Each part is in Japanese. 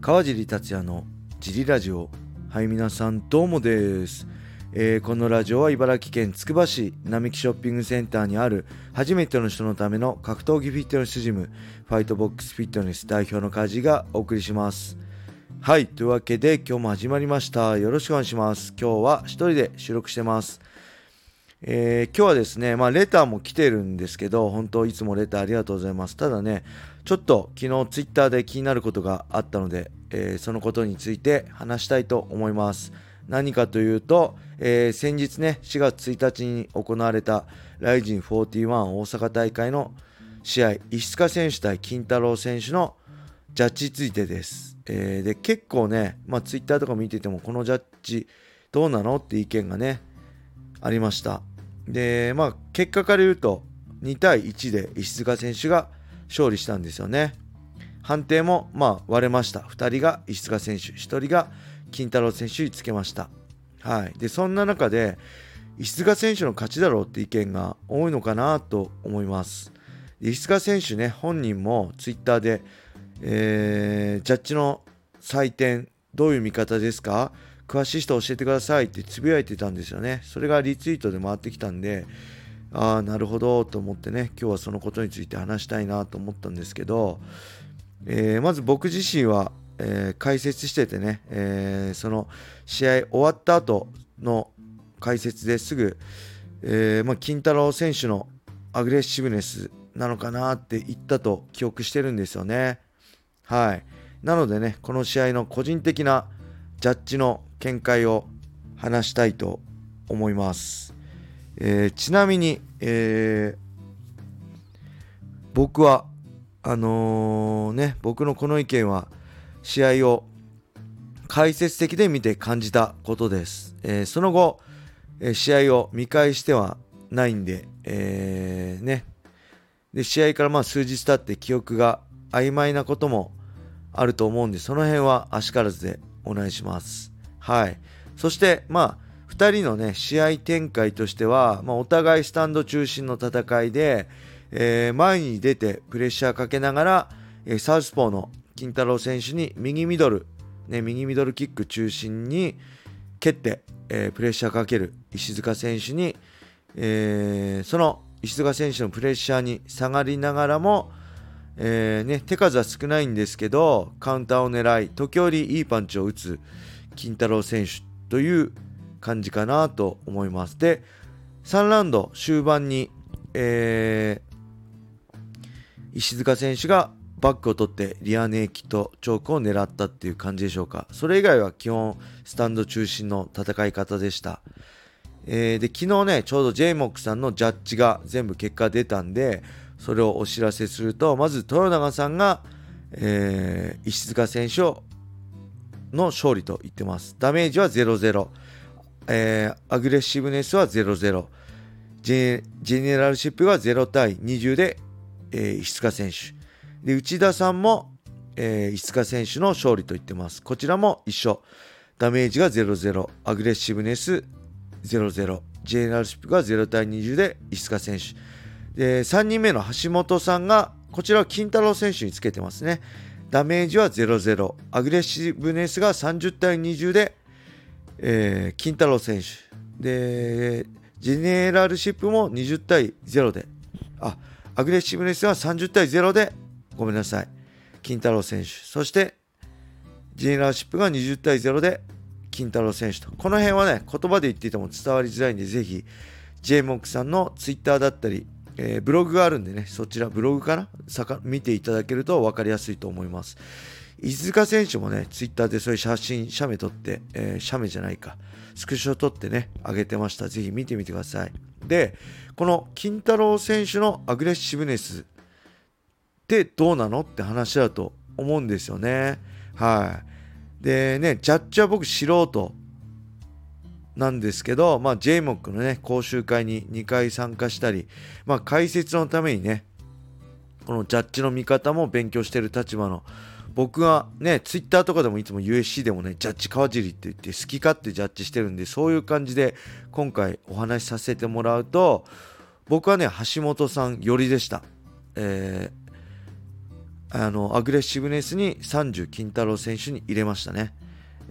川尻達也のジリラジオ。はい皆さんどうもです、えーこのラジオは茨城県つくば市並木ショッピングセンターにある初めての人のための格闘技フィットネスジムファイトボックスフィットネス代表の梶がお送りします。はいというわけで今日も始まりました。よろしくお願いします。今日は一人で収録してます。えー今日はですね、まあ、レターも来てるんですけど、本当、いつもレターありがとうございます。ただね、ちょっと昨日、ツイッターで気になることがあったので、えーそのことについて話したいと思います。何かというと、えー先日ね、4月1日に行われた、ライジン41大阪大会の試合、石塚選手対金太郎選手のジャッジについてです。えーで、結構ね、まあ、ツイッターとか見てても、このジャッジ、どうなのって意見がね、ありました。で、まあ、結果から言うと、2対1で石塚選手が勝利したんですよね。判定も、まあ、割れました。2人が石塚選手、1人が金太郎選手につけました。はい。で、そんな中で、石塚選手の勝ちだろうって意見が多いのかなと思います。石塚選手ね、本人もツイッターで、えージャッジの採点、どういう見方ですか？詳しい人教えてくださいってつぶやいてたんですよね。それがリツイートで回ってきたんで、ああ、なるほどと思ってね、今日はそのことについて話したいなと思ったんですけど、えーまず僕自身は、えー解説しててね、えーその試合終わった後の解説ですぐ、えーまあ、金太郎選手のアグレッシブネスなのかなって言ったと記憶してるんですよね。はい。なのでね、この試合の個人的なジャッジの見解を話したいと思います。えーちなみに、えー僕は、あのーね、僕のこの意見は、試合を解説的で見て感じたことです。えーその後、えー試合を見返してはないんで、えーね、で、試合からまあ数日経って記憶が曖昧なこともあると思うんで、その辺は足からずでお願いします。はい。そして、まあ、2人のね、試合展開としては、まあ、お互いスタンド中心の戦いで、えー前に出てプレッシャーかけながら、えーサウスポーの金太郎選手に右ミドル、ね、右ミドルキック中心に蹴って、えープレッシャーかける石塚選手に、えーその石塚選手のプレッシャーに下がりながらも、えーね、手数は少ないんですけどカウンターを狙い時折いいパンチを打つ金太郎選手という感じかなと思います。で3ラウンド終盤に、えー石塚選手がバックを取ってリアネーキとチョークを狙ったっていう感じでしょうか。それ以外は基本スタンド中心の戦い方でした。えーで昨日ねちょうど j モックさんのジャッジが全部結果出たんでそれをお知らせするとまず豊永さんが、えー石塚選手の勝利と言ってます。ダメージは0-0、えーアグレッシブネスは0-0ジェジェネラルシップが0対20で、えー石塚選手。で内田さんも、えー石塚選手の勝利と言ってます。こちらも一緒。ダメージが0-0アグレッシブネス0-0ジェネラルシップが0対20で石塚選手。で3人目の橋本さんがこちらは金太郎選手につけてますね。ダメージは0-0アグレッシブネスが30対20で、えー金太郎選手。でジェネラルシップも20対0で。あアグレッシブネスは30対0でごめんなさい。金太郎選手。そしてジェネラルシップが20対0で金太郎選手と。この辺はね言葉で言っていても伝わりづらいんでぜひ j モックさんのツイッターだったり、えーブログがあるんでねそちらブログかな？さか見ていただけると分かりやすいと思います。石塚選手もねツイッターでそういう写真写メ撮って、えー写メじゃないか。スクショ撮ってね上げてました。ぜひ見てみてください。でこの金太郎選手のアグレッシブネスってどうなのって話だと思うんですよね。はい。でねジャッジは僕素人なんですけど、まあ、JMOC のね講習会に2回参加したり、まあ、解説のためにねこのジャッジの見方も勉強してる立場の僕がねツイッターとかでもいつも USC でもねジャッジ川尻って言って好き勝手ジャッジしてるんでそういう感じで今回お話しさせてもらうと僕はね橋本さん寄りでした、えーあのアグレッシブネスに30金太郎選手に入れましたね、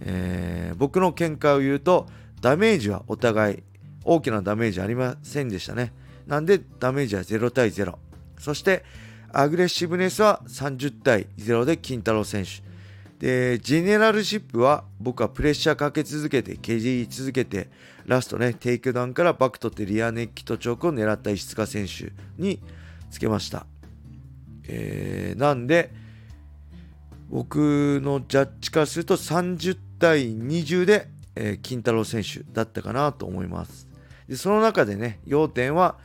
えー、僕の見解を言うとダメージはお互い大きなダメージありませんでしたね。なんでダメージは0対0そしてアグレッシブネスは30対0で金太郎選手。でジェネラルシップは僕はプレッシャーかけ続けて蹴り続けてラストねテイクダウンからバック取ってリアネイキッドチョークを狙った石司選手につけました。えー、なんで僕のジャッジからすると30対20で、えー、金太郎選手だったかなと思います。でその中でね要点は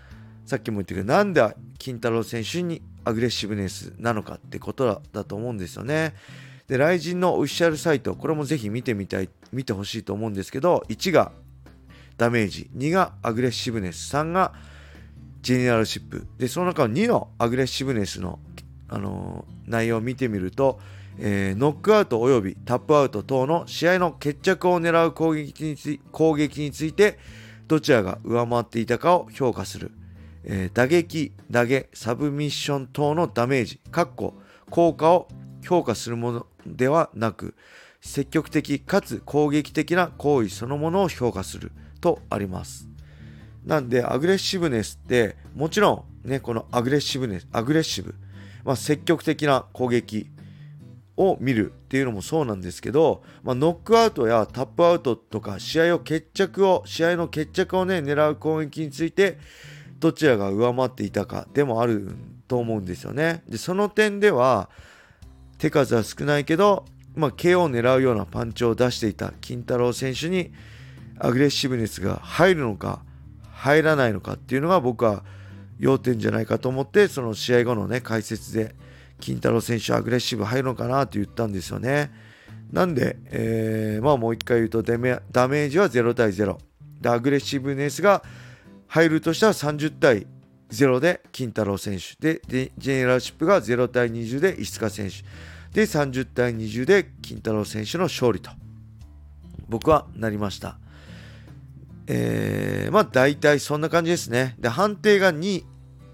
さっきも言ったけどなんで金太郎選手にアグレッシブネスなのかってことだと思うんですよねで、ライジンのオフィシャルサイト、これもぜひ見てみたい、見てほしいと思うんですけど、1がダメージ、2がアグレッシブネス、3がジェネラルシップ。で、その中の2のアグレッシブネスのあのー、内容を見てみると、えー、ノックアウトおよびタップアウト等の試合の決着を狙う攻撃につ攻撃についてどちらが上回っていたかを評価する、えー、打撃、投げ、サブミッション等のダメージ、効果を評価するものではなく積極的かつ攻撃的な行為そのものを評価するとあります。なんでアグレッシブネスってもちろんねこのアグレッシブネスアグレッシブまあ、積極的な攻撃を見るっていうのもそうなんですけど、まあ、ノックアウトやタップアウトとか試合を決着を試合の決着をね狙う攻撃についてどちらが上回っていたかでもあると思うんですよね。でその点では手数は少ないけど、まあ、KO を狙うようなパンチを出していた金太郎選手にアグレッシブネスが入るのか入らないのかっていうのが僕は要点じゃないかと思ってその試合後のね解説で金太郎選手アグレッシブ入るのかなって言ったんですよねなんで、えー、まあもう一回言うとダメージは0対0でアグレッシブネスが入るとしたら30対0で金太郎選手。ででジェネラルシップが0対20で石塚選手。で30対20で金太郎選手の勝利と。僕はなりました。えー、まあ大体そんな感じですね。で判定が2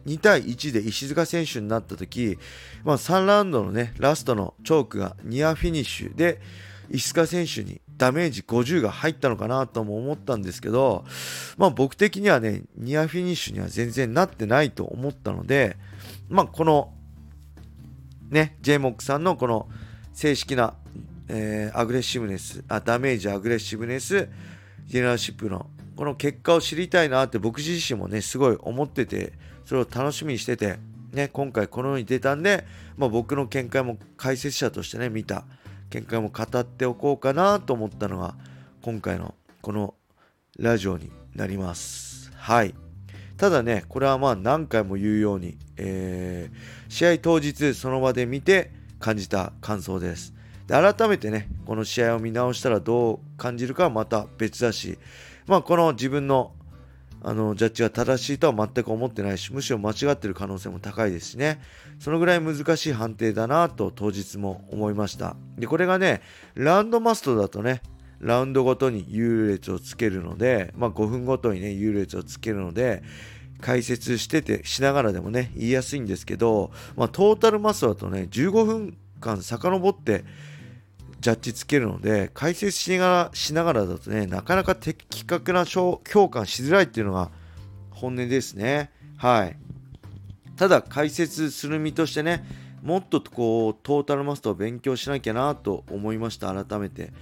2対1で石塚選手になった時、まあ、3ラウンドのねラストのチョークがニアフィニッシュで石塚選手にダメージ50が入ったのかなとも思ったんですけど、まあ僕的にはね、ニアフィニッシュには全然なってないと思ったので、まあこの、ね、j モックさんのこの正式な、えー、アグレッシブネスあ、ダメージ、アグレッシブネス、ジェネラルシップのこの結果を知りたいなって僕自身もね、すごい思ってて、それを楽しみにしてて、ね、今回このように出たんで、まあ、僕の見解も解説者としてね、見た見解も語っておこうかなと思ったのが今回のこのラジオになりますはいただねこれはまあ何回も言うように、えー、試合当日その場で見て感じた感想ですで改めてねこの試合を見直したらどう感じるかはまた別だしまあこの自分のあのジャッジが正しいとは全く思ってないしむしろ間違ってる可能性も高いですしね。そのぐらい難しい判定だなと当日も思いました。でこれがねラウンドマストだとねラウンドごとに優劣をつけるので、まあ、5分ごとにね優劣をつけるので解説しててしながらでもね言いやすいんですけど、まあ、トータルマストだとね15分間遡ってジャッジつけるので解説しながらしながらだとねなかなか的確な評価しづらいっていうのが本音ですね。はい。ただ解説する身としてねもっとこうトータルマストを勉強しなきゃなと思いました改めて。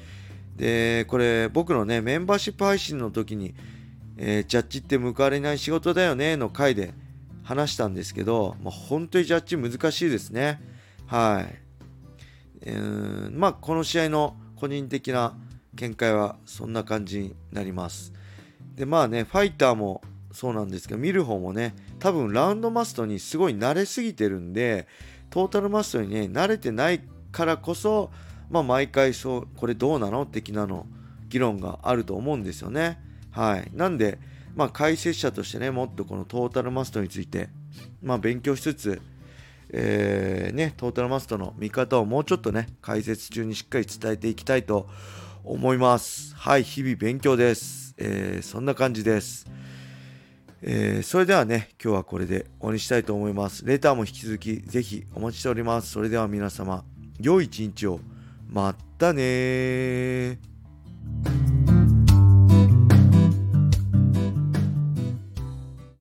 でこれ僕のねメンバーシップ配信の時に、えー、ジャッジって報われない仕事だよねの回で話したんですけど、まあ、本当にジャッジ難しいですね。はい。えー、まあこの試合の個人的な見解はそんな感じになります。でまあねファイターもそうなんですけど見る方もね多分ラウンドマストにすごい慣れすぎてるんでトータルマストにね慣れてないからこそまあ毎回そうこれどうなの的なの議論があると思うんですよね。はい。なんでまあ解説者としてねもっとこのトータルマストについてまあ勉強しつつえー、ね、トータルマストの見方をもうちょっとね、解説中にしっかり伝えていきたいと思います。はい、日々勉強です。えー、そんな感じです。えー、それではね、今日はこれで終わりにしたいと思います。レターも引き続きぜひお待ちしております。それでは皆様、良い一日を。またね